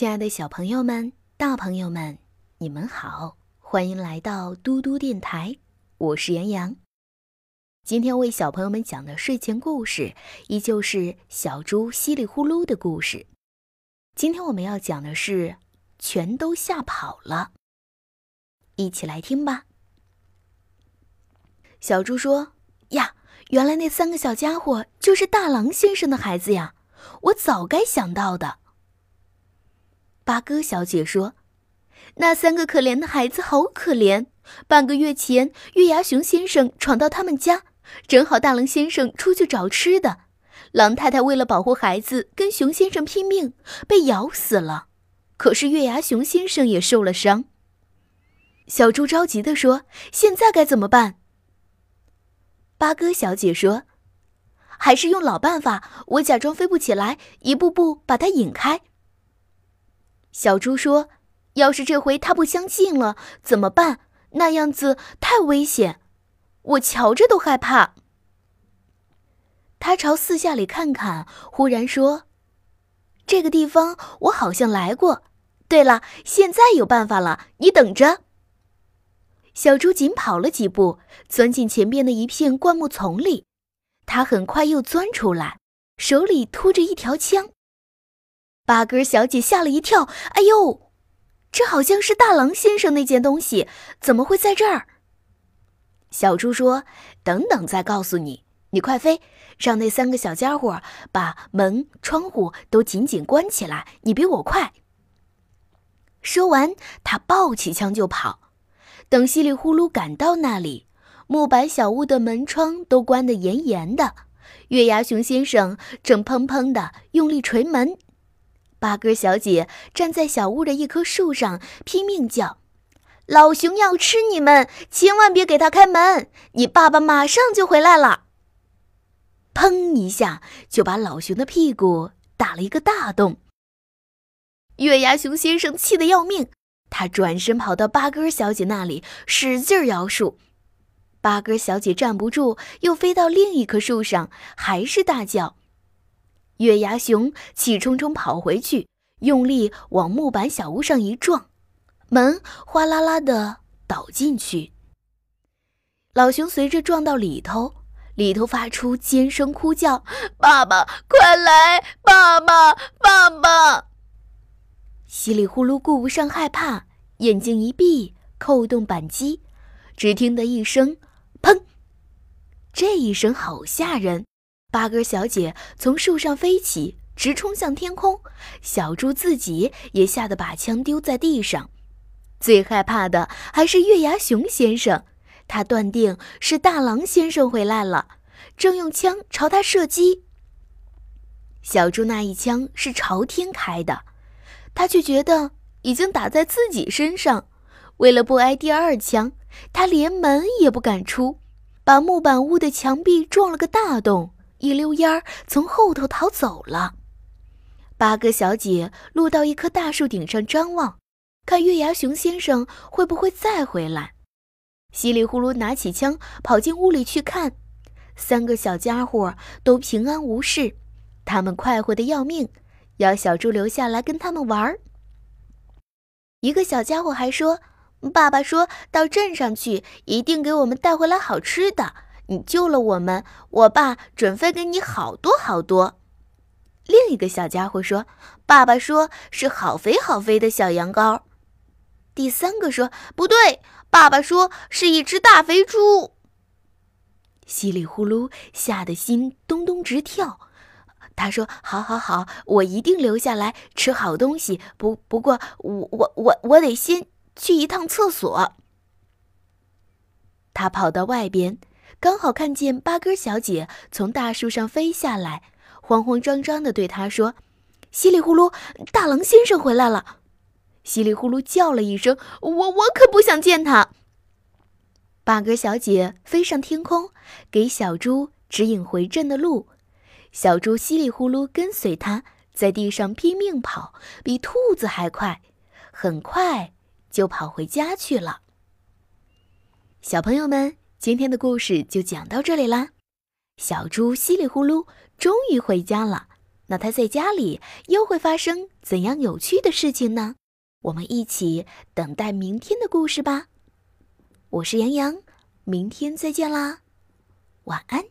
亲爱的小朋友们、大朋友们，你们好，欢迎来到嘟嘟电台，我是杨洋。今天为小朋友们讲的睡前故事，依旧是小猪唏哩呼噜的故事。今天我们要讲的是全都吓跑了，一起来听吧。小猪说：“呀，原来那三个小家伙就是大狼先生的孩子呀，我早该想到的。”八哥小姐说：“那三个可怜的孩子好可怜。半个月前，月牙熊先生闯到他们家，正好大狼先生出去找吃的。狼太太为了保护孩子，跟熊先生拼命，被咬死了。可是月牙熊先生也受了伤。”小猪着急地说：“现在该怎么办？”八哥小姐说：“还是用老办法，我假装飞不起来，一步步把它引开。”小猪说：“要是这回他不相信了怎么办？那样子太危险，我瞧着都害怕。”他朝四下里看看，忽然说：“这个地方我好像来过。对了，现在有办法了，你等着。”小猪紧跑了几步，钻进前边的一片灌木丛里。他很快又钻出来，手里拖着一条枪。八哥小姐吓了一跳，“哎呦，这好像是大狼先生那件东西，怎么会在这儿？”小猪说：“等等，再告诉你。你快飞，让那三个小家伙把门窗户都紧紧关起来。你比我快。”说完，他抱起枪就跑。等稀里呼噜赶到那里，木板小屋的门窗都关得严严的，月牙熊先生正砰砰地用力捶门。八哥小姐站在小屋的一棵树上，拼命叫：“老熊要吃你们，千万别给他开门！你爸爸马上就回来了。”砰一下，就把老熊的屁股打了一个大洞。月牙熊先生气得要命，他转身跑到八哥小姐那里，使劲摇树。八哥小姐站不住，又飞到另一棵树上，还是大叫。月牙熊气冲冲跑回去，用力往木板小屋上一撞，门哗啦啦的倒进去。老熊随着撞到里头，里头发出尖声哭叫：“爸爸，快来！爸爸，爸爸！”稀里呼噜顾不上害怕，眼睛一闭，扣动扳机，只听得一声“砰”，这一声好吓人。八哥小姐从树上飞起，直冲向天空。小猪自己也吓得把枪丢在地上。最害怕的还是月牙熊先生，他断定是大狼先生回来了，正用枪朝他射击。小猪那一枪是朝天开的，他却觉得已经打在自己身上。为了不挨第二枪，他连门也不敢出，把木板屋的墙壁撞了个大洞。一溜烟儿从后头逃走了。八哥小姐落到一棵大树顶上张望，看月牙熊先生会不会再回来。稀里呼噜拿起枪跑进屋里去看，三个小家伙都平安无事，他们快活的要命，要小猪留下来跟他们玩儿。一个小家伙还说：“爸爸说到镇上去，一定给我们带回来好吃的。”你救了我们，我爸准分给你好多好多。另一个小家伙说：“爸爸说是好肥好肥的小羊羔。”第三个说：“不对，爸爸说是一只大肥猪。”稀里呼噜，吓得心咚咚直跳。他说：“好好好，我一定留下来吃好东西。不不过，我我我我得先去一趟厕所。”他跑到外边。刚好看见八哥小姐从大树上飞下来，慌慌张张地对他说：“稀里呼噜，大狼先生回来了！”稀里呼噜叫了一声：“我我可不想见他。”八哥小姐飞上天空，给小猪指引回镇的路。小猪稀里呼噜跟随他，在地上拼命跑，比兔子还快，很快就跑回家去了。小朋友们。今天的故事就讲到这里啦，小猪唏哩呼噜终于回家了，那他在家里又会发生怎样有趣的事情呢？我们一起等待明天的故事吧。我是杨洋，明天再见啦，晚安。